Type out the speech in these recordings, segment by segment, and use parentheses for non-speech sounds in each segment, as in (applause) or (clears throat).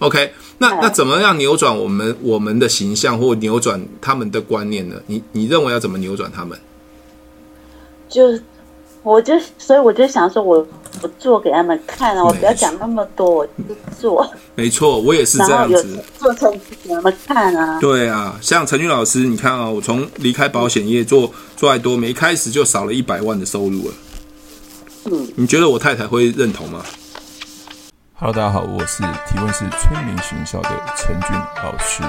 OK，那那怎么样扭转我们我们的形象，或扭转他们的观念呢？你你认为要怎么扭转他们？就我就所以我就想说我，我我做给他们看啊，我不要讲那么多，我就做。没错，我也是这样子，做成给他们看啊。对啊，像陈俊老师，你看啊、哦，我从离开保险业做做爱多美，一开始就少了一百万的收入了。嗯，你觉得我太太会认同吗？Hello，大家好，我是提问是催眠学校的陈俊老师。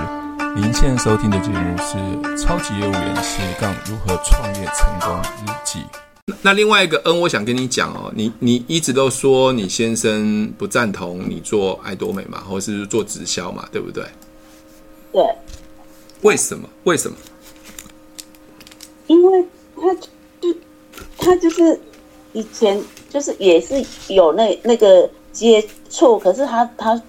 您现在收听的节目是《超级业务员斜杠如何创业成功日记》。那另外一个 N，我想跟你讲哦，你你一直都说你先生不赞同你做爱多美嘛，或是做直销嘛，对不对？对。为什么？为什么？因为他就他就是以前就是也是有那那个。接触，可是他他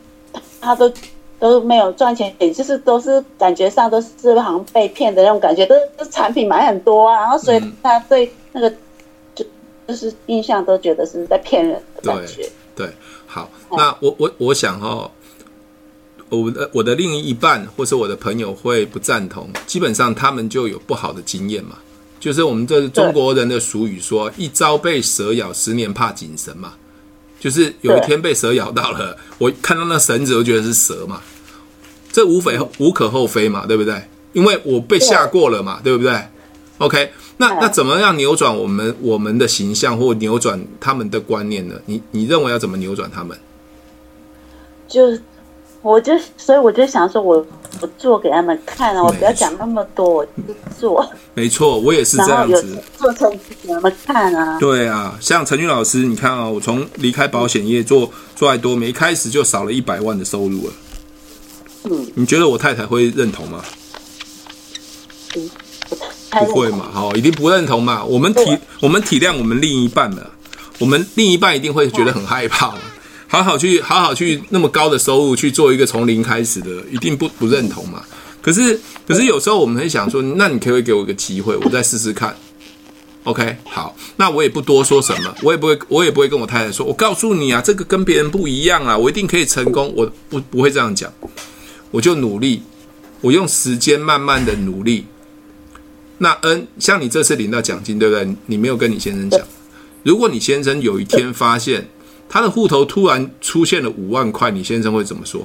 他都都没有赚钱，也就是都是感觉上都是好像被骗的那种感觉，都是产品买很多啊，然后所以他对那个就就是印象都觉得是在骗人的感觉。对，对，好，那我我我想哈、哦，我的我的另一半或是我的朋友会不赞同，基本上他们就有不好的经验嘛，就是我们这中国人的俗语说，一朝被蛇咬，十年怕井绳嘛。就是有一天被蛇咬到了，我看到那绳子，我觉得是蛇嘛，这无非无可厚非嘛，对不对？因为我被吓过了嘛，对不对？OK，那那怎么样扭转我们我们的形象，或扭转他们的观念呢？你你认为要怎么扭转他们？就。我就所以我就想说我，我我做给他们看啊，我不要讲那么多，我就做。没错，我也是这样子，做成给他们看啊。对啊，像陈俊老师，你看啊、哦，我从离开保险业做做爱多美，一开始就少了一百万的收入了。嗯，你觉得我太太会认同吗？嗯，不会嘛，好，一定不认同嘛。我们体我们体谅我们另一半的，我们另一半一定会觉得很害怕。好好去，好好去，那么高的收入去做一个从零开始的，一定不不认同嘛？可是，可是有时候我们会想说，那你可不可以给我一个机会，我再试试看？OK，好，那我也不多说什么，我也不会，我也不会跟我太太说，我告诉你啊，这个跟别人不一样啊，我一定可以成功，我不不会这样讲，我就努力，我用时间慢慢的努力。那 N，像你这次领到奖金，对不对？你没有跟你先生讲，如果你先生有一天发现。他的户头突然出现了五万块，你先生会怎么说？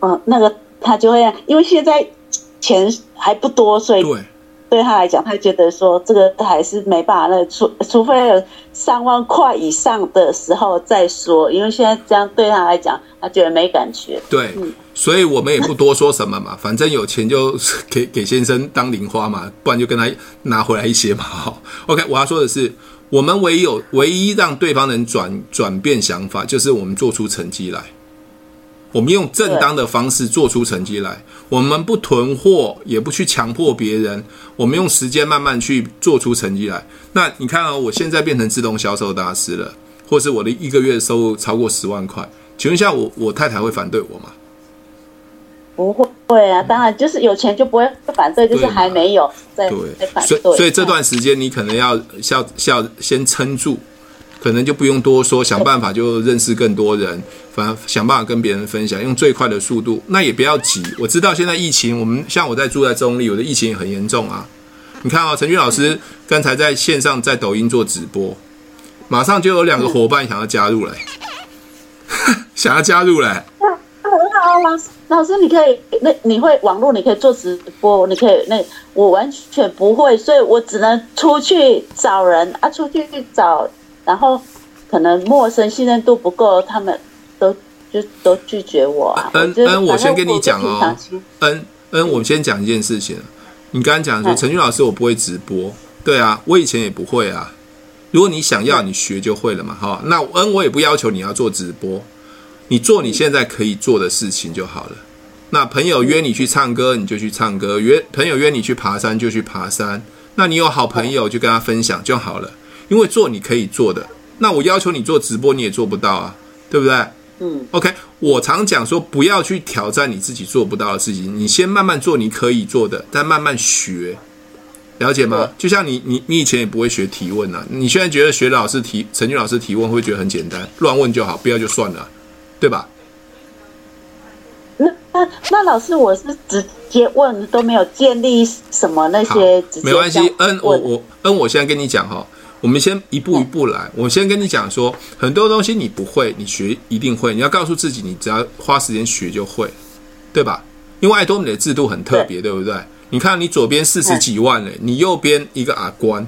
嗯，那个他就会，因为现在钱还不多，所以对对他来讲，他觉得说这个还是没办法。那除除非有三万块以上的时候再说，因为现在这样对他来讲，他觉得没感觉。对，嗯，所以我们也不多说什么嘛，反正有钱就给 (laughs) 给先生当零花嘛，不然就跟他拿回来一些嘛。好，OK，我要说的是。我们唯有唯一让对方能转转变想法，就是我们做出成绩来。我们用正当的方式做出成绩来。我们不囤货，也不去强迫别人。我们用时间慢慢去做出成绩来。那你看啊，我现在变成自动销售大师了，或是我的一个月收入超过十万块。请问一下，我我太太会反对我吗？不会。对啊，当然就是有钱就不会反对，就是还没有在反对。所以所以这段时间你可能要要要先撑住，可能就不用多说，想办法就认识更多人，反正想办法跟别人分享，用最快的速度。那也不要急，我知道现在疫情，我们像我在住在中立，我的疫情也很严重啊。你看啊，陈俊老师刚才在线上在抖音做直播，马上就有两个伙伴想要加入了，(laughs) 想要加入了。很好，老师，老师，你可以，那你会网络，你可以做直播，你可以，那我完全不会，所以我只能出去找人啊，出去找，然后可能陌生信任度不够，他们都就都拒绝我啊。嗯嗯，我先跟你讲哦，嗯嗯，我先讲一件事情，你刚刚讲说陈俊老师我不会直播，对啊，我以前也不会啊。如果你想要，你学就会了嘛，哈。那嗯，我也不要求你要做直播。你做你现在可以做的事情就好了。那朋友约你去唱歌，你就去唱歌；约朋友约你去爬山，就去爬山。那你有好朋友，就跟他分享就好了。因为做你可以做的，那我要求你做直播，你也做不到啊，对不对？嗯。OK，我常讲说，不要去挑战你自己做不到的事情，你先慢慢做你可以做的，再慢慢学，了解吗？就像你，你，你以前也不会学提问啊，你现在觉得学老师提陈俊老师提问会觉得很简单，乱问就好，不要就算了。对吧？那那老师，我是直接问，都没有建立什么那些直接。没关系，嗯，我我嗯，我现在跟你讲哈，我们先一步一步来。我先跟你讲说，很多东西你不会，你学一定会。你要告诉自己，你只要花时间学就会，对吧？因为爱多美的制度很特别，对，对不对？你看，你左边四十几万嘞，你右边一个阿关，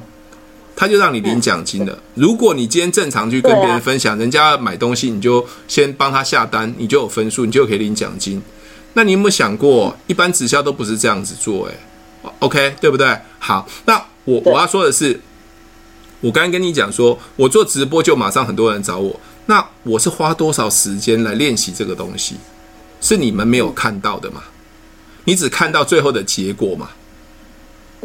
他就让你领奖金了。如果你今天正常去跟别人分享，人家买东西，你就先帮他下单，你就有分数，你就可以领奖金。那你有没有想过，一般直销都不是这样子做？诶，OK，对不对？好，那我我要说的是，我刚刚跟你讲说，我做直播就马上很多人找我，那我是花多少时间来练习这个东西，是你们没有看到的嘛？你只看到最后的结果嘛？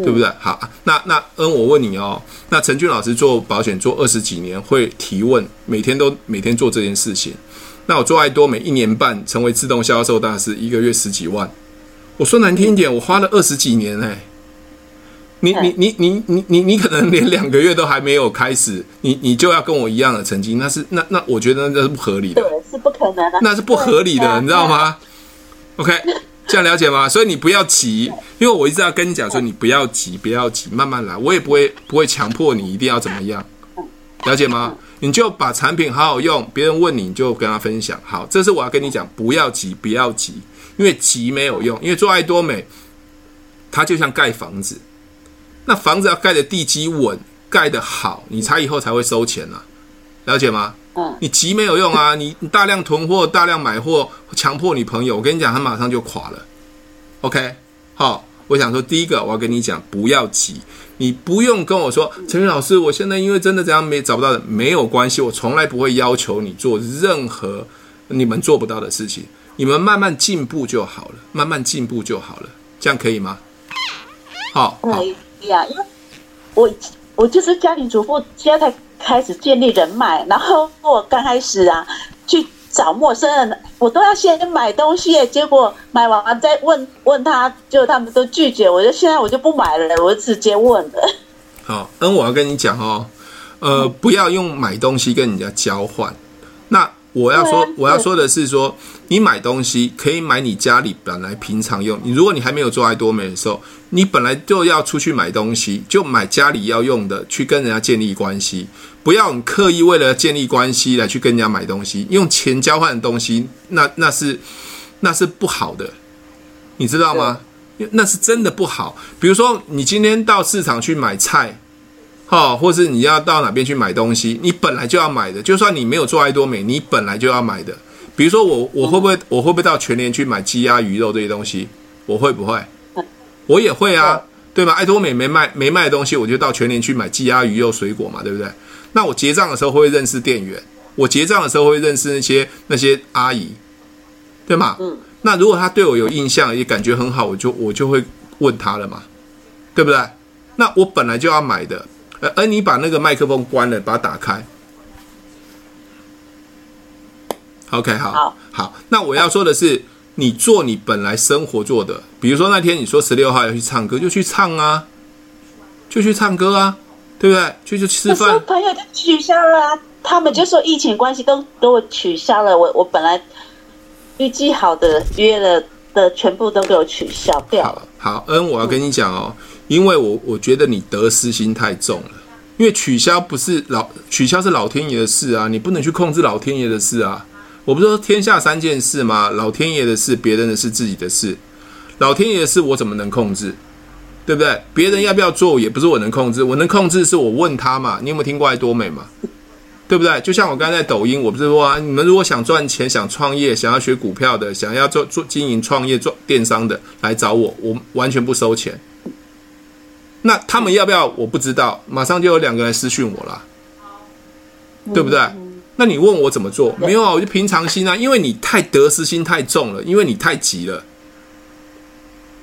对不对？好，那那嗯，我问你哦，那陈俊老师做保险做二十几年，会提问，每天都每天做这件事情。那我做爱多每一年半，成为自动销售大师，一个月十几万。我说难听一点，我花了二十几年哎。你你你你你你你可能连两个月都还没有开始，你你就要跟我一样的成绩，那是那那我觉得那是不合理的，对，是不可能的，那是不合理的，你知道吗？OK，这样了解吗？所以你不要急，因为我一直要跟你讲说，你不要急，不要急，慢慢来，我也不会不会强迫你一定要怎么样，了解吗？你就把产品好好用，别人问你，你就跟他分享。好，这是我要跟你讲，不要急，不要急，因为急没有用。因为做爱多美，它就像盖房子，那房子要盖的地基稳，盖得好，你才以后才会收钱啊，了解吗？嗯，你急没有用啊，你 (laughs) 你大量囤货、大量买货，强迫你朋友，我跟你讲，他马上就垮了。OK，好，我想说，第一个我要跟你讲，不要急。你不用跟我说，陈宇老师，我现在因为真的这样没找不到的，没有关系，我从来不会要求你做任何你们做不到的事情，你们慢慢进步就好了，慢慢进步就好了，这样可以吗？好，可以呀，因为我我就是家庭主妇，现在才开始建立人脉，然后我刚开始啊去。找陌生人，我都要先买东西，结果买完再问问他，就他们都拒绝，我就现在我就不买了，我就直接问了。好，那，我要跟你讲哦，呃，不要用买东西跟人家交换，那。我要说，我要说的是说，你买东西可以买你家里本来平常用。你如果你还没有做爱多美的时候，你本来就要出去买东西，就买家里要用的，去跟人家建立关系。不要你刻意为了建立关系来去跟人家买东西，用钱交换的东西，那那是那是不好的，你知道吗？那是真的不好。比如说，你今天到市场去买菜。好，或是你要到哪边去买东西，你本来就要买的。就算你没有做爱多美，你本来就要买的。比如说我，我会不会，我会不会到全联去买鸡鸭鱼肉这些东西？我会不会？我也会啊，对吧？爱多美没卖没卖的东西，我就到全联去买鸡鸭鱼肉水果嘛，对不对？那我结账的时候会认识店员？我结账的时候会认识那些那些阿姨，对吗？嗯。那如果他对我有印象，也感觉很好，我就我就会问他了嘛，对不对？那我本来就要买的。呃，而你把那个麦克风关了，把它打开。OK，好，好，好。那我要说的是，你做你本来生活做的，比如说那天你说十六号要去唱歌，就去唱啊，就去唱歌啊，对不对？就去吃饭。朋友就取消了啊，他们就说疫情关系都给我取消了。我我本来预计好的约了的全部都给我取消掉了。好，好，嗯，我要跟你讲哦。因为我我觉得你得失心太重了，因为取消不是老取消是老天爷的事啊，你不能去控制老天爷的事啊。我不是说天下三件事吗？老天爷的事、别人的事、自己的事。老天爷的事我怎么能控制？对不对？别人要不要做也不是我能控制，我能控制是我问他嘛。你有没有听过爱多美嘛？对不对？就像我刚才在抖音，我不是说啊，你们如果想赚钱、想创业、想要学股票的、想要做做经营创业做电商的，来找我，我完全不收钱。那他们要不要？我不知道，马上就有两个人私讯我了，对不对？那你问我怎么做？没有啊，我就平常心啊，因为你太得失心太重了，因为你太急了，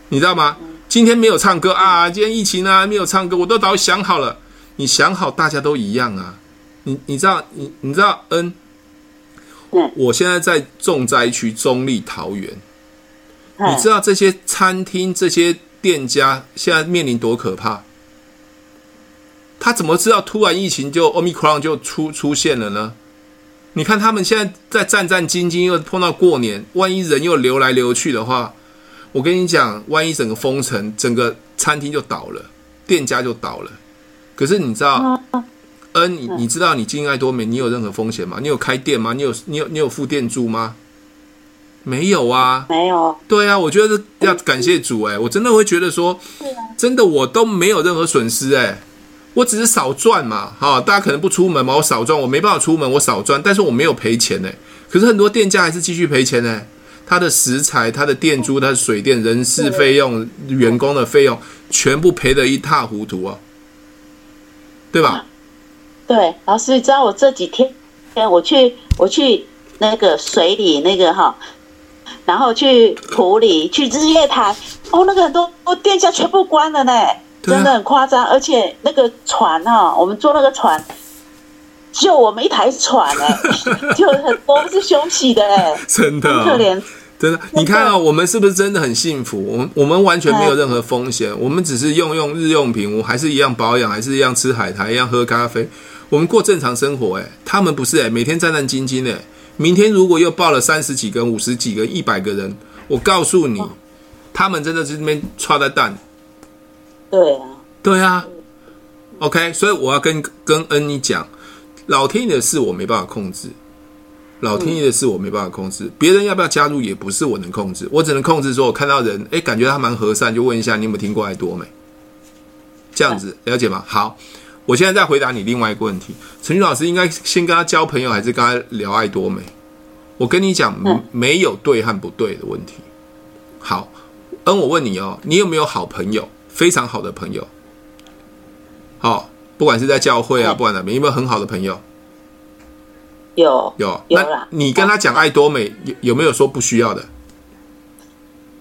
你知道吗？今天没有唱歌啊，今天疫情啊，没有唱歌，我都早想好了。你想好，大家都一样啊。你你知道，你你知道，嗯，我现在在重灾区中立桃园，你知道这些餐厅这些。店家现在面临多可怕？他怎么知道突然疫情就 Omicron 就出出现了呢？你看他们现在在战战兢兢，又碰到过年，万一人又流来流去的话，我跟你讲，万一整个封城，整个餐厅就倒了，店家就倒了。可是你知道，嗯，你你知道你经营爱多美，你有任何风险吗？你有开店吗？你有你有你有付店租吗？没有啊，没有。对啊，我觉得要感谢主哎、欸，我真的会觉得说，真的我都没有任何损失哎、欸。我只是少赚嘛，哈，大家可能不出门嘛，我少赚，我没办法出门，我少赚，但是我没有赔钱呢。可是很多店家还是继续赔钱呢，他的食材、他的店租、他的水电、人事费用、员工的费用，全部赔得一塌糊涂啊，对吧？对，老师，你知道我这几天，我去我去那个水里那个哈，然后去埔里去日月潭，哦，那个很多店家全部关了呢。真的很夸张，而且那个船哈、哦，我们坐那个船，就我们一台船哎，(laughs) 就很多是休息的哎，(laughs) 真的、哦、可怜，真的。你看啊、哦，我们是不是真的很幸福？我们我们完全没有任何风险，我们只是用用日用品，我还是一样保养，还是一样吃海苔，一样喝咖啡，我们过正常生活哎。他们不是哎，每天战战兢兢哎。明天如果又报了三十几个、五十几个、一百个人，我告诉你，他们真的是那边剉在蛋。对啊，对啊，OK，所以我要跟跟恩妮讲，老天爷的事我没办法控制，老天爷的事我没办法控制，别人要不要加入也不是我能控制，我只能控制说，我看到人，哎，感觉他蛮和善，就问一下你有没有听过爱多美，这样子了解吗？好，我现在再回答你另外一个问题，陈俊老师应该先跟他交朋友，还是跟他聊爱多美？我跟你讲，没有对和不对的问题。好，嗯，我问你哦，你有没有好朋友？非常好的朋友，好、哦，不管是在教会啊，不管哪边，有没有很好的朋友？有有，有那你跟他讲爱多美，有有没有说不需要的？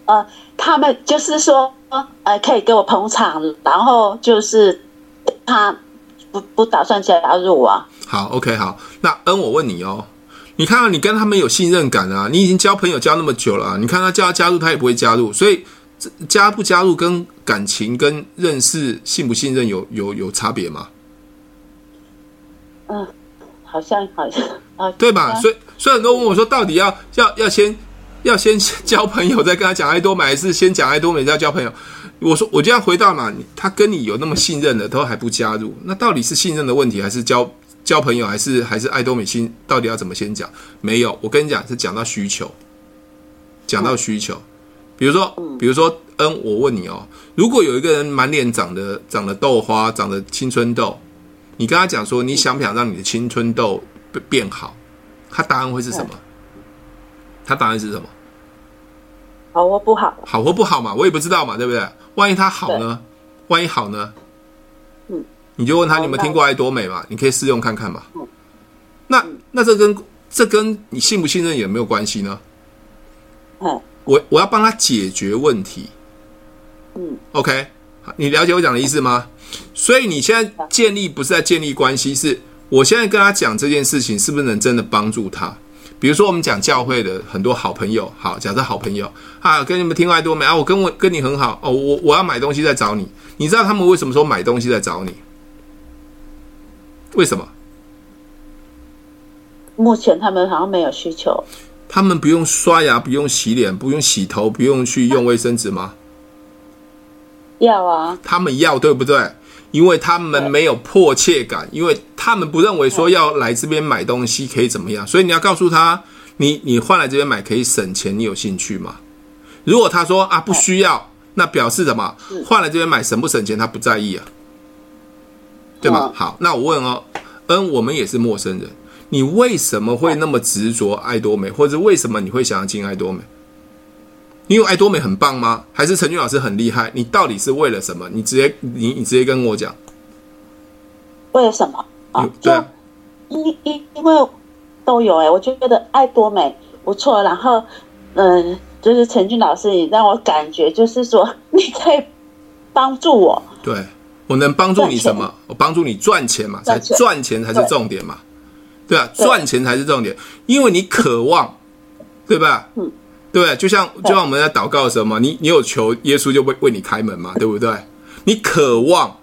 呃，他们就是说，呃，可以给我捧场，然后就是他不不打算加入啊。好，OK，好，那恩，我问你哦，你看到你跟他们有信任感啊，你已经交朋友交那么久了，你看他叫他加入，他也不会加入，所以。加不加入跟感情跟认识信不信任有有有差别吗？嗯，好像好像啊，对吧？所以所以很多人问我说，到底要要要先要先交朋友再跟他讲爱多美，还是先讲爱多美再交朋友？我说我这样回答嘛，他跟你有那么信任的，都还不加入，那到底是信任的问题，还是交交朋友，还是还是爱多美心？到底要怎么先讲？没有，我跟你讲是讲到需求，讲到需求。比如说，比如说，嗯，我问你哦，如果有一个人满脸长得长得痘花，长得青春痘，你跟他讲说，你想不想让你的青春痘变变好？他答案会是什么？他答案是什么？好或不好？好或不好嘛？我也不知道嘛，对不对？万一他好呢？万一好呢？嗯，你就问他，你有没有听过爱多美嘛？你可以试用看看嘛。嗯那那这跟这跟你信不信任有没有关系呢？嗯。我我要帮他解决问题，嗯，OK，你了解我讲的意思吗？所以你现在建立不是在建立关系，是我现在跟他讲这件事情是不是能真的帮助他？比如说我们讲教会的很多好朋友，好，假设好朋友啊，跟你们听爱多美啊，我跟我跟你很好哦，我我要买东西再找你，你知道他们为什么说买东西再找你？为什么？目前他们好像没有需求。他们不用刷牙，不用洗脸，不用洗头，不用去用卫生纸吗？要啊。他们要，对不对？因为他们没有迫切感，因为他们不认为说要来这边买东西可以怎么样，所以你要告诉他，你你换来这边买可以省钱，你有兴趣吗？如果他说啊不需要，那表示什么？换来这边买省不省钱，他不在意啊，对吗？好，那我问哦，嗯，我们也是陌生人。你为什么会那么执着爱多美，或者为什么你会想要进爱多美？因为爱多美很棒吗？还是陈俊老师很厉害？你到底是为了什么？你直接你你直接跟我讲，为了什么啊？对啊，因因因为都有哎、欸，我觉得爱多美不错。然后嗯，就是陈俊老师，你让我感觉就是说你可以帮助我。对，我能帮助你什么？我帮助你赚钱嘛，才赚钱才是重点嘛。对啊，赚钱才是重点，因为你渴望，对吧？嗯，对，就像就像我们在祷告的时候嘛，你你有求，耶稣就会为你开门嘛，对不对？你渴望，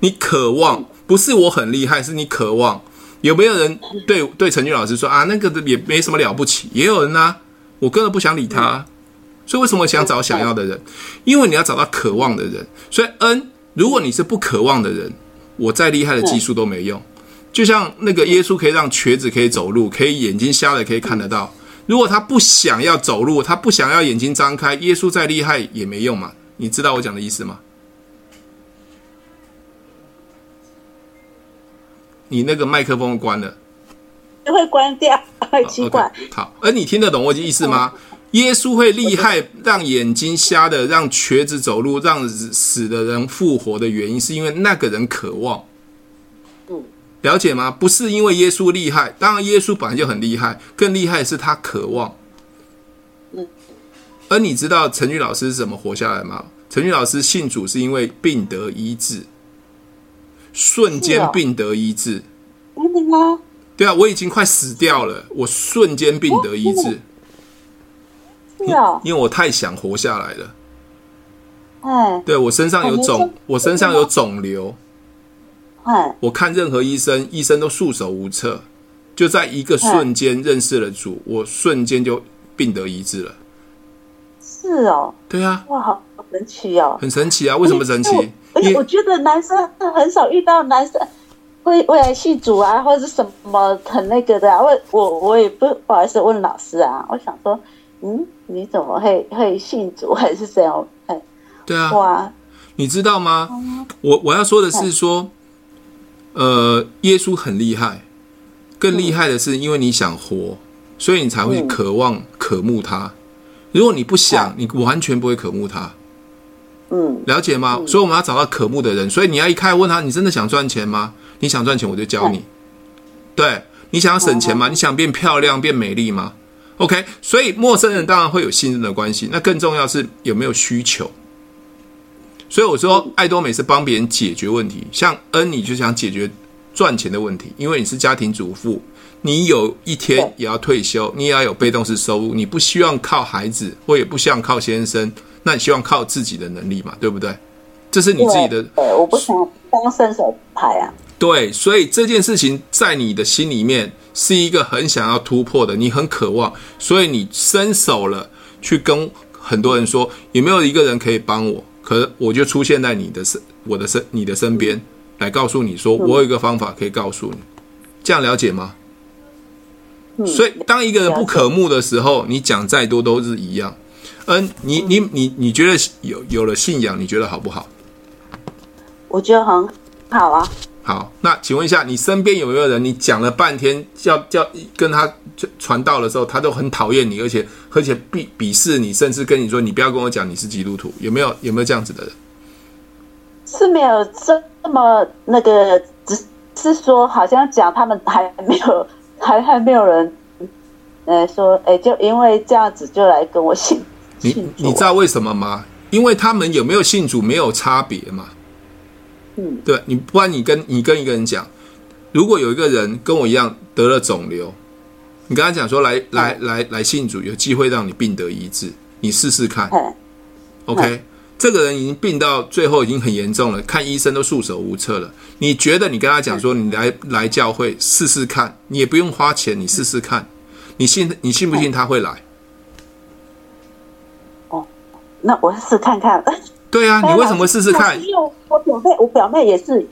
你渴望，不是我很厉害，是你渴望，有没有人对对陈俊老师说啊，那个也没什么了不起？也有人啊，我根本不想理他。所以为什么想找想要的人？因为你要找到渴望的人。所以 N，如果你是不渴望的人，我再厉害的技术都没用。就像那个耶稣可以让瘸子可以走路，可以眼睛瞎了可以看得到。如果他不想要走路，他不想要眼睛张开，耶稣再厉害也没用嘛。你知道我讲的意思吗？你那个麦克风关了，就会关掉，很奇怪。Okay, 好，而你听得懂我的意思吗？耶稣会厉害，让眼睛瞎的，让瘸子走路，让死的人复活的原因，是因为那个人渴望。了解吗？不是因为耶稣厉害，当然耶稣本来就很厉害，更厉害的是他渴望。嗯，而你知道陈俊老师是怎么活下来吗？陈俊老师信主是因为病得医治，瞬间病得医治。真的吗？对啊，我已经快死掉了，我瞬间病得医治。是啊，因为我太想活下来了。哎，对，我身上有肿，我身上有肿瘤。我看任何医生，医生都束手无策。就在一个瞬间认识了主，我瞬间就病得医治了。是哦，对啊，哇，好神奇哦，很神奇啊！为什么神奇？而且我觉得男生很少遇到男生会未来信主啊，或者是什么很那个的啊。我我我也不不好意思问老师啊，我想说，嗯，你怎么会会信主还是怎样？哎，对啊，哇，你知道吗？我我要说的是说。呃，耶稣很厉害，更厉害的是，因为你想活，所以你才会渴望、渴慕他。如果你不想，你完全不会渴慕他。嗯，了解吗？所以我们要找到渴慕的人。所以你要一开始问他：你真的想赚钱吗？你想赚钱，我就教你。对，你想要省钱吗？你想变漂亮、变美丽吗？OK。所以陌生人当然会有信任的关系，那更重要是有没有需求。所以我说，爱多美是帮别人解决问题，像恩，你就想解决赚钱的问题，因为你是家庭主妇，你有一天也要退休，你也要有被动式收入，你不希望靠孩子，或也不希望靠先生，那你希望靠自己的能力嘛，对不对？这是你自己的。对，我不想当伸手牌啊。对，所以这件事情在你的心里面是一个很想要突破的，你很渴望，所以你伸手了，去跟很多人说，有没有一个人可以帮我？可我就出现在你的身，我的身，你的身边，来告诉你说，我有一个方法可以告诉你，这样了解吗？所以，当一个人不可慕的时候，你讲再多都是一样。嗯，你你你你觉得有有了信仰，你觉得好不好？我觉得很好啊。好，那请问一下，你身边有没有人？你讲了半天，叫叫跟他传道的时候，他都很讨厌你，而且而且鄙鄙视你，甚至跟你说：“你不要跟我讲你是基督徒。”有没有有没有这样子的人？是没有这么那个，只是说好像讲他们还没有，(laughs) 还还没有人，呃，说哎，就因为这样子就来跟我信。你你知道为什么吗？因为他们有没有信主没有差别嘛。嗯，对，你不然你跟你跟一个人讲，如果有一个人跟我一样得了肿瘤，你跟他讲说来来来来信主，有机会让你病得医治，你试试看。OK，这个人已经病到最后已经很严重了，看医生都束手无策了。你觉得你跟他讲说你来来教会试试看，你也不用花钱，你试试看，你信你信不信他会来？哦，那我试看看。对啊，你为什么会试试看？因为我表妹，我表妹也是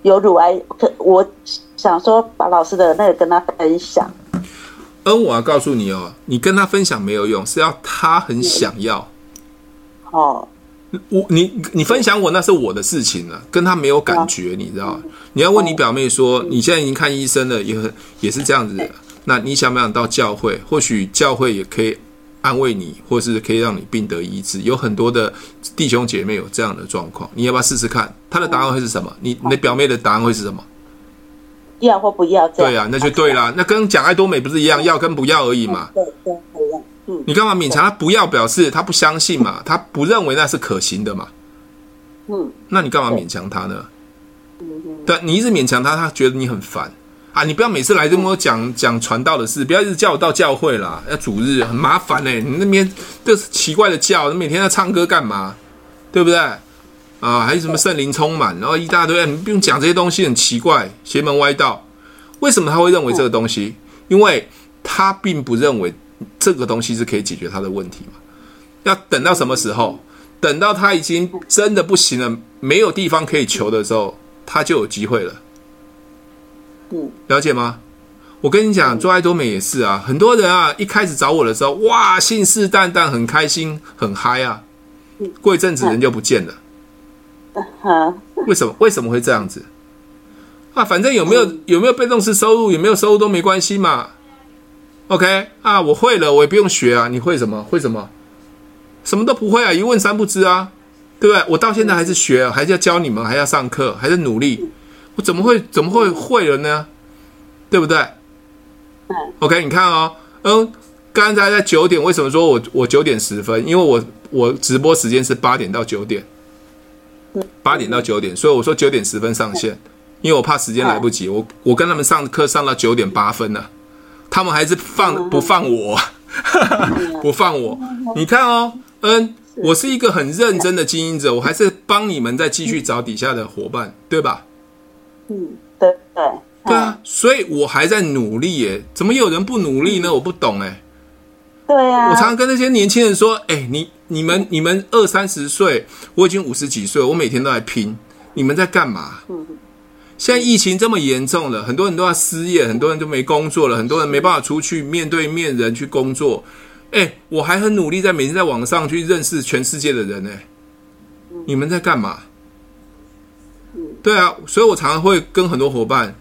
有乳癌，可我想说把老师的那个跟她分享。嗯，我要告诉你哦，你跟他分享没有用，是要他很想要。哦，我你你分享我那是我的事情了，跟他没有感觉，你知道吗？你要问你表妹说，你现在已经看医生了，也很也是这样子的。那你想不想到教会？或许教会也可以。安慰你，或是可以让你病得医治，有很多的弟兄姐妹有这样的状况，你要不要试试看？他的答案会是什么？你你的表妹的答案会是什么？要或不要？对啊，那就对啦。那跟讲爱多美不是一样，要跟不要而已嘛。(laughs) 对对对，嗯。你干嘛勉强他不要？表示他不相信嘛，(laughs) 他不认为那是可行的嘛。嗯。那你干嘛勉强他呢？对，你一直勉强他，他觉得你很烦。啊！你不要每次来这么讲讲传道的事，不要一直叫我到教会啦。要主日很麻烦呢、你那边这奇怪的教，你每天在唱歌干嘛？对不对？啊，还有什么圣灵充满，然后一大堆，你不用讲这些东西，很奇怪，邪门歪道。为什么他会认为这个东西？因为他并不认为这个东西是可以解决他的问题嘛。要等到什么时候？等到他已经真的不行了，没有地方可以求的时候，他就有机会了。嗯，了解吗？我跟你讲，做爱多美也是啊。很多人啊，一开始找我的时候，哇，信誓旦旦，很开心，很嗨啊。过一阵子人就不见了。为什么？为什么会这样子？啊，反正有没有有没有被动式收入，有没有收入都没关系嘛。OK 啊，我会了，我也不用学啊。你会什么？会什么？什么都不会啊，一问三不知啊，对不对？我到现在还是学啊，还是要教你们，还要上课，还是努力。我怎么会怎么会会了呢？对不对？嗯。OK，你看哦，嗯，刚才在九点，为什么说我我九点十分？因为我我直播时间是八点到九点，八点到九点，所以我说九点十分上线。因为我怕时间来不及，我我跟他们上课上到九点八分了，他们还是放不放我，不放我。(laughs) 你看哦，嗯，我是一个很认真的经营者，我还是帮你们再继续找底下的伙伴，对吧？嗯，对对对啊，所以我还在努力耶。怎么有人不努力呢？我不懂哎。对啊，我常常跟那些年轻人说，哎，你你们你们二三十岁，我已经五十几岁，我每天都在拼，你们在干嘛？现在疫情这么严重了，很多人都要失业，很多人都没工作了，很多人没办法出去面对面人去工作。哎，我还很努力，在每天在网上去认识全世界的人呢。你们在干嘛？对啊，所以我常常会跟很多伙伴，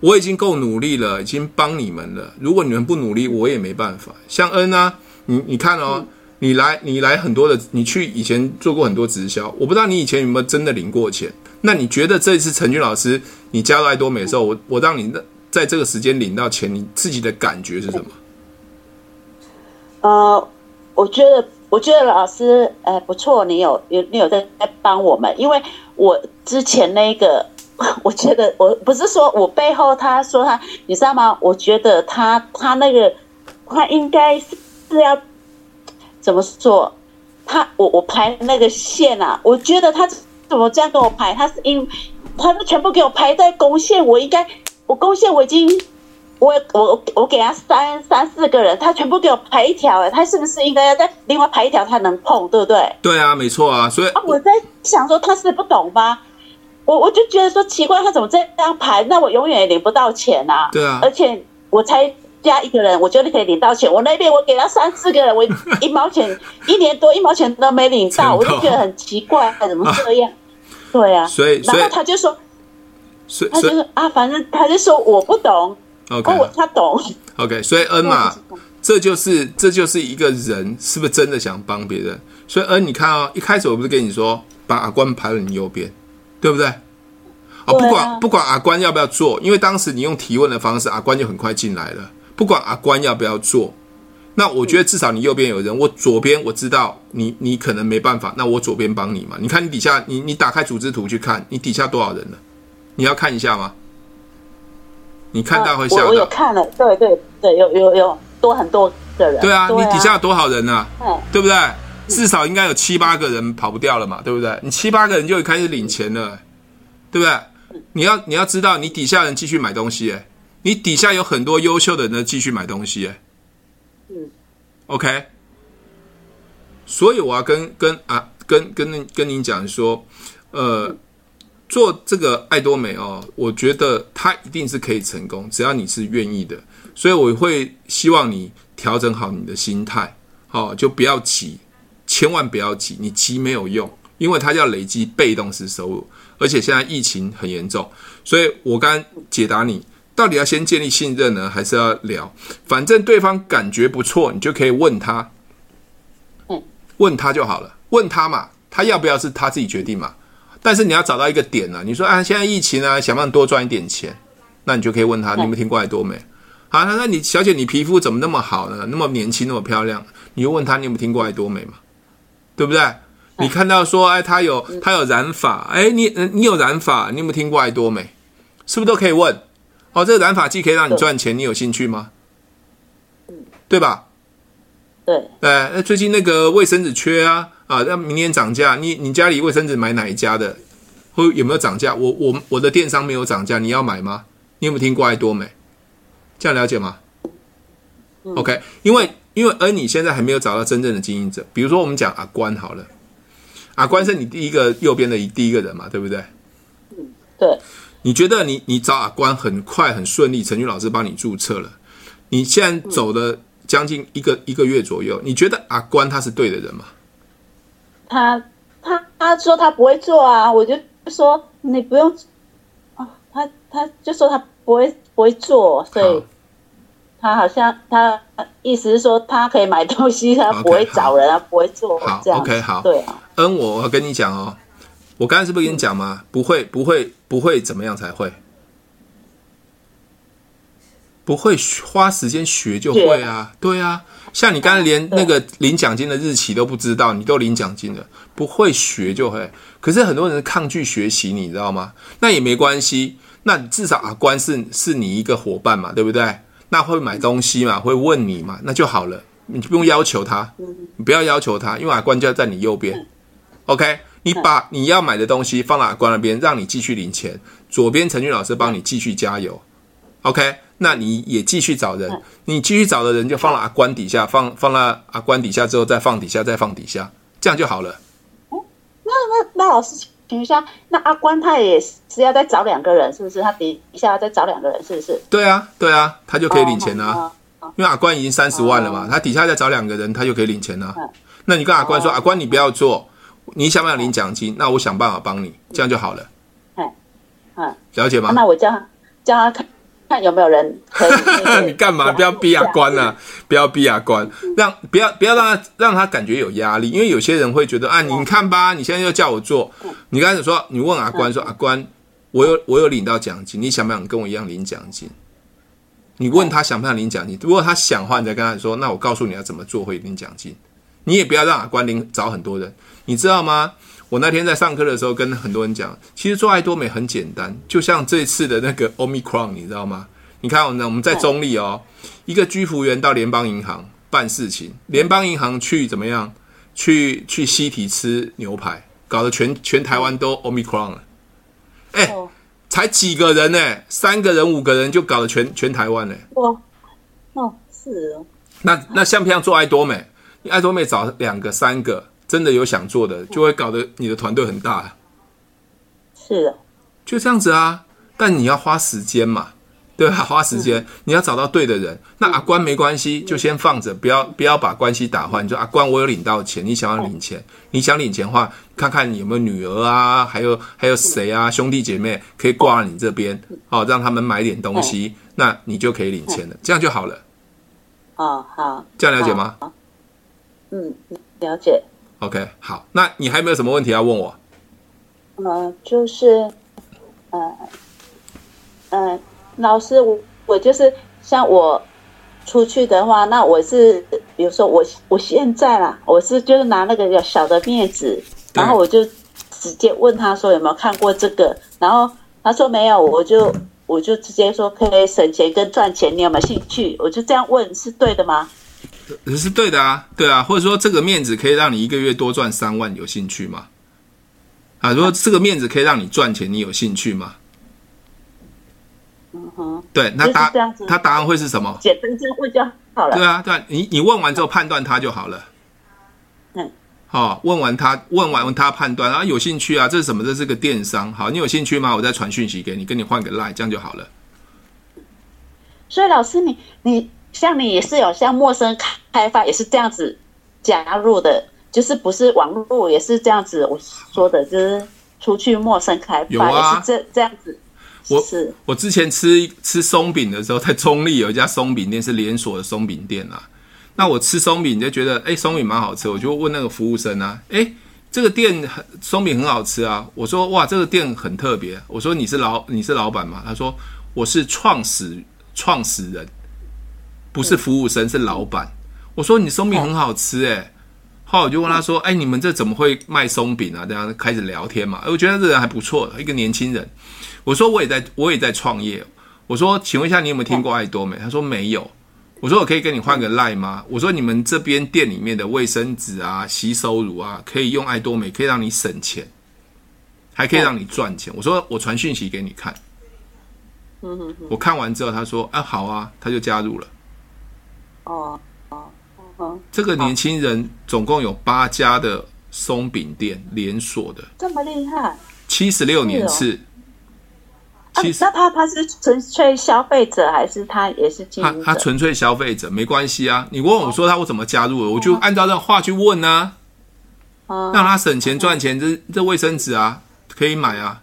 我已经够努力了，已经帮你们了。如果你们不努力，我也没办法。像恩啊，你你看哦，你来你来很多的，你去以前做过很多直销，我不知道你以前有没有真的领过钱。那你觉得这一次陈俊老师你加入爱多美的时候，我我让你在这个时间领到钱，你自己的感觉是什么？呃，我觉得我觉得老师哎不错，你有有你有在在帮我们，因为我之前那个，(laughs) 我觉得我不是说我背后他说他，你知道吗？我觉得他他那个他应该是是要怎么说？他我我排那个线啊，我觉得他。怎么这样给我排？他是因，他是全部给我排在公线，我应该，我公线我已经，我我我给他三三四个人，他全部给我排一条，哎，他是不是应该要再另外排一条才能碰，对不对？对啊，没错啊，所以啊，我在想说他是不懂吗？我我就觉得说奇怪，他怎么这样排？那我永远也领不到钱啊！对啊，而且我才加一个人，我觉得可以领到钱。我那边我给他三四个人，我一毛钱一年多一毛钱都没领到，我就觉得很奇怪，怎么这样？啊对啊，所以，然后他就说，所以，他就说啊，反正他就说我不懂，OK，我他懂，OK，所以 N 嘛，这就是这就是一个人是不是真的想帮别人？所以 N，，你看哦，一开始我不是跟你说把阿关排在你右边，对不对？哦，不管不管阿关要不要做，因为当时你用提问的方式，阿关就很快进来了。不管阿关要不要做。那我觉得至少你右边有人，我左边我知道你你可能没办法，那我左边帮你嘛。你看你底下，你你打开组织图去看，你底下多少人了？你要看一下吗？你看到会吓到。我我有看了，对对对，有有有多很多的人。对啊，你底下有多少人呢？对不对？至少应该有七八个人跑不掉了嘛，对不对？你七八个人就开始领钱了，对不对？你要你要知道，你底下人继续买东西，哎，你底下有很多优秀的人继续买东西，哎。嗯，OK，所以我要跟跟啊跟跟跟您讲说，呃，做这个爱多美哦，我觉得它一定是可以成功，只要你是愿意的。所以我会希望你调整好你的心态，好，就不要急，千万不要急，你急没有用，因为它要累积被动式收入，而且现在疫情很严重，所以我刚解答你。到底要先建立信任呢，还是要聊？反正对方感觉不错，你就可以问他，嗯，问他就好了，问他嘛，他要不要是他自己决定嘛。但是你要找到一个点呢、啊，你说啊，现在疫情啊，想办法多赚一点钱，那你就可以问他，你有没有听过爱多美？好，那那你小姐，你皮肤怎么那么好呢？那么年轻，那么漂亮，你就问他，你有没有听过爱多美嘛？对不对？你看到说，哎，他有他有染发，哎，你你有染发，你有没有听过爱多美？是不是都可以问？哦，这个染发剂可以让你赚钱，你有兴趣吗？对吧？对。哎，那最近那个卫生纸缺啊，啊，那明年涨价，你你家里卫生纸买哪一家的？会有没有涨价？我我我的电商没有涨价，你要买吗？你有没有听过爱多美？这样了解吗、嗯、？OK，因为因为而你现在还没有找到真正的经营者，比如说我们讲阿关好了，阿关是你第一个右边的第一个人嘛，对不对？嗯，对。你觉得你你找阿关很快很顺利，陈俊老师帮你注册了，你现在走了将近一个、嗯、一个月左右，你觉得阿关他是对的人吗？他他他说他不会做啊，我就说你不用啊，他他就说他不会不会做，所以。他好像他意思是说，他可以买东西，他不会找人啊，不会做好这样。OK，好，对啊。嗯，我我跟你讲哦，我刚才是不是跟你讲吗？不会，不会，不会怎么样才会？不会花时间学就会啊，对啊。像你刚才连那个领奖金的日期都不知道，你都领奖金了，不会学就会。可是很多人抗拒学习，你知道吗？那也没关系，那至少阿关是是你一个伙伴嘛，对不对？那会买东西嘛？会问你嘛？那就好了，你不用要求他，你不要要求他，因为阿关就要在你右边。OK，你把你要买的东西放到阿关那边，让你继续领钱。左边陈俊老师帮你继续加油。OK，那你也继续找人，你继续找的人就放到阿关底下，放放到阿关底下之后再放底下，再放底下，这样就好了。那那那老师。等一下，那阿关他也是要再找两个人，是不是？他底下要再找两个人，是不是？对啊，对啊，他就可以领钱啦、哦哦。因为阿关已经三十万了嘛，哦、他底下再找两个人，他就可以领钱啦、嗯。那你跟阿关说，哦、阿关你不要做，你想不想领奖金？那我想办法帮你，这样就好了。嗯，嗯，了解吗？那我叫他叫他看。看有没有人可以？(laughs) 你干嘛？不要逼阿关啊！不要逼阿关，让不要不要让他让他感觉有压力，因为有些人会觉得啊，你看吧，你现在又叫我做。你刚才说，你问阿关说，阿关，我有我有领到奖金，你想不想跟我一样领奖金？你问他想不想领奖金？如果他想的话，你再跟他说，那我告诉你要怎么做会领奖金。你也不要让阿关领找很多人，你知道吗？我那天在上课的时候，跟很多人讲，其实做爱多美很简单，就像这次的那个 Omicron，你知道吗？你看，我们我们在中立哦，一个居服员到联邦银行办事情，联邦银行去怎么样？去去西体吃牛排，搞得全全台湾都 Omicron 了。哎，才几个人呢？三个人、五个人就搞得全全台湾呢。哇，哦，是哦。那那像不像做爱多美？你爱多美找两个、三个。真的有想做的，就会搞得你的团队很大。是的，就这样子啊。但你要花时间嘛，对吧？花时间，你要找到对的人。那阿关没关系，就先放着，不要不要把关系打坏。你说阿关，我有领到钱，你想要领钱，你想领钱的话，看看你有没有女儿啊，还有还有谁啊，兄弟姐妹可以挂你这边，哦，让他们买点东西，那你就可以领钱了，这样就好了。哦，好，这样了解吗？嗯，了解。OK，好，那你还有没有什么问题要问我？呃，就是，呃，呃，老师，我我就是像我出去的话，那我是比如说我我现在啦，我是就是拿那个小的面子，然后我就直接问他说有没有看过这个，然后他说没有，我就我就直接说可以省钱跟赚钱，你有没有兴趣？我就这样问，是对的吗？是对的啊，对啊，或者说这个面子可以让你一个月多赚三万，有兴趣吗？啊，如果这个面子可以让你赚钱，你有兴趣吗？嗯哼，对，那答他答案会是什么？简单这样问就好了。对啊，对啊，你你问完之后判断他就好了。(laughs) 嗯，好，问完他问完他判断啊，有兴趣啊，这是什么？这是个电商。好，你有兴趣吗？我再传讯息给你，跟你换个 line，这样就好了。所以老师你，你你。像你也是有像陌生开发也是这样子加入的，就是不是网络也是这样子。我说的就是出去陌生开发也是这这样子。我是我之前吃吃松饼的时候，在中立有一家松饼店是连锁的松饼店啊。那我吃松饼就觉得哎，松饼蛮好吃，我就问那个服务生啊，哎，这个店松饼很好吃啊。我说哇，这个店很特别。我说你是老你是老板吗？他说我是创始创始人。不是服务生，是老板。我说你松饼很好吃诶，后来我就问他说：“哎，你们这怎么会卖松饼啊？”这样开始聊天嘛。我觉得这个人还不错，一个年轻人。我说我也在，我也在创业。我说，请问一下，你有没有听过爱多美？他说没有。我说我可以跟你换个 line 吗？我说你们这边店里面的卫生纸啊、洗手乳啊，可以用爱多美，可以让你省钱，还可以让你赚钱。我说我传讯息给你看。嗯哼哼，我看完之后，他说：“啊，好啊，他就加入了。”哦哦哦，这个年轻人总共有八家的松饼店连锁的，这么厉害，七十六年次。啊、其实那他他是纯粹消费者，还是他也是经营？他他纯粹消费者，没关系啊。你问我说他我怎么加入的，我就按照这话去问啊，哦、让他省钱赚钱。这这卫生纸啊，可以买啊。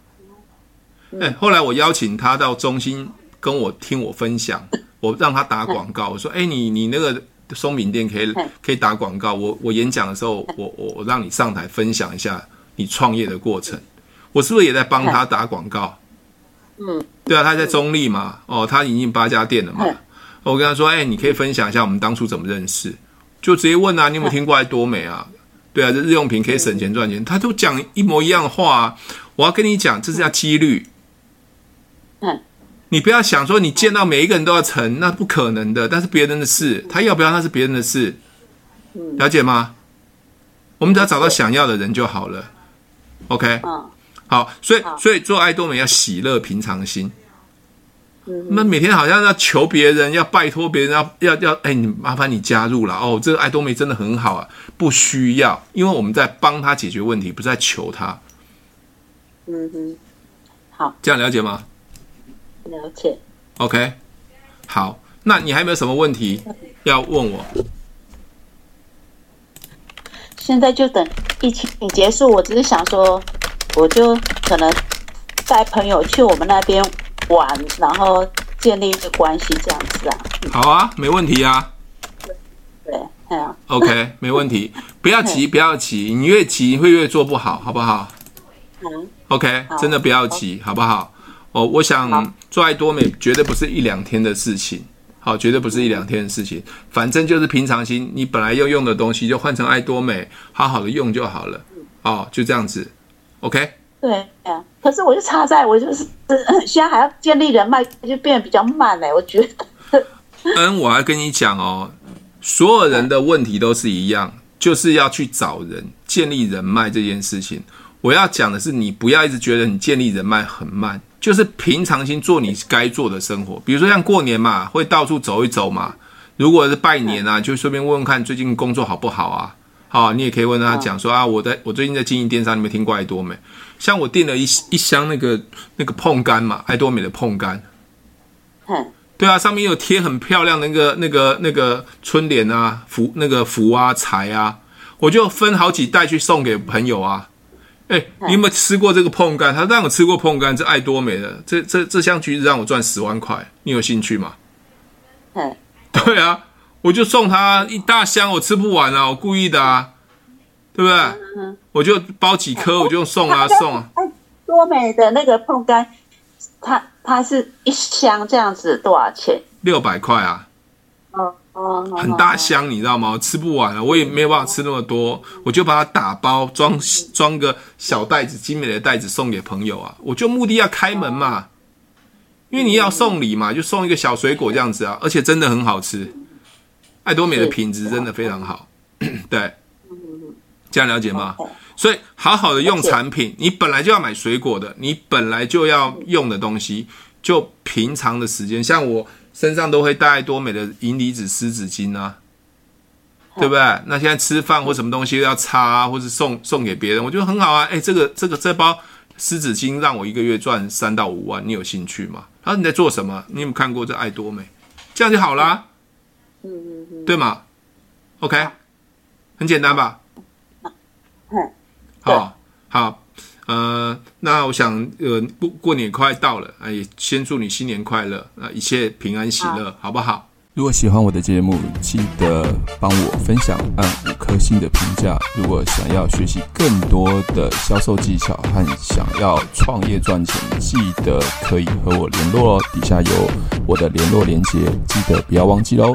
哎、欸，后来我邀请他到中心跟我听我分享，我让他打广告。我说：“哎、欸，你你那个松饼店可以可以打广告。我我演讲的时候，我我我让你上台分享一下你创业的过程。我是不是也在帮他打广告？嗯，对啊，他在中立嘛，哦，他已经八家店了嘛。我跟他说：哎、欸，你可以分享一下我们当初怎么认识？就直接问啊，你有没有听过爱多美啊？对啊，这日用品可以省钱赚钱，他都讲一模一样的话啊。我要跟你讲，这是叫几率。”你不要想说你见到每一个人都要成，那不可能的。但是别人的事，他要不要那是别人的事，了解吗？我们只要找到想要的人就好了。OK，好，所以所以做爱多美要喜乐平常心。那每天好像要求别人，要拜托别人，要要要，哎，你麻烦你加入了哦。这个爱多美真的很好啊，不需要，因为我们在帮他解决问题，不是在求他。嗯哼，好，这样了解吗？了解，OK，好，那你还有没有什么问题要问我？现在就等疫情结束，我只是想说，我就可能带朋友去我们那边玩，然后建立一个关系，这样子啊。好啊，没问题啊。对，对啊。OK，没问题，(laughs) 不要急，不要急，你越急会越做不好，好不好？嗯。OK，真的不要急，好不好？哦，我想做爱多美绝对不是一两天的事情，好，绝对不是一两天的事情。反正就是平常心，你本来要用的东西就换成爱多美，好好的用就好了。哦，就这样子，OK？对啊，可是我就差在我就是 (clears throat) 现在还要建立人脉，就变得比较慢嘞。我觉得。(laughs) 嗯，我要跟你讲哦，所有人的问题都是一样，就是要去找人建立人脉这件事情。我要讲的是，你不要一直觉得你建立人脉很慢。就是平常心做你该做的生活，比如说像过年嘛，会到处走一走嘛。如果是拜年啊，就顺便问问看最近工作好不好啊。好，你也可以问他讲说啊，我在我最近在经营电商，你们听过爱多美？像我订了一一箱那个那个碰干嘛，爱多美的碰干。嗯，对啊，上面有贴很漂亮的那个那个那个春联啊，福那个福啊财啊，我就分好几袋去送给朋友啊。哎、欸，你有没有吃过这个碰柑？他让我吃过碰柑，这爱多美的，这这这箱橘子让我赚十万块，你有兴趣吗？嗯，对啊，我就送他一大箱，我吃不完啊，我故意的啊，对不对？嗯，我就包几颗，我就送啊送啊。爱多美的那个碰柑，它它是一箱这样子多少钱？六百块啊。哦。很大箱，你知道吗？吃不完了，我也没有办法吃那么多，我就把它打包装装个小袋子，精美的袋子送给朋友啊。我就目的要开门嘛，因为你要送礼嘛，就送一个小水果这样子啊，而且真的很好吃。爱多美的品质真的非常好，(clears throat) 对，这样了解吗？所以好好的用产品，你本来就要买水果的，你本来就要用的东西，就平常的时间，像我。身上都会带爱多美的银离子湿纸巾啊，对不对？那现在吃饭或什么东西要擦啊，或是送送给别人，我觉得很好啊。哎，这个这个这包湿纸巾让我一个月赚三到五万，你有兴趣吗？他说你在做什么？你有没有看过这爱多美？这样就好啦，嗯嗯嗯，对吗？OK，很简单吧？嗯，好，好。呃，那我想，呃，过过年快到了，也，先祝你新年快乐，啊，一切平安喜乐，好，好不好？如果喜欢我的节目，记得帮我分享，按五颗星的评价。如果想要学习更多的销售技巧和想要创业赚钱，记得可以和我联络哦，底下有我的联络连接，记得不要忘记喽。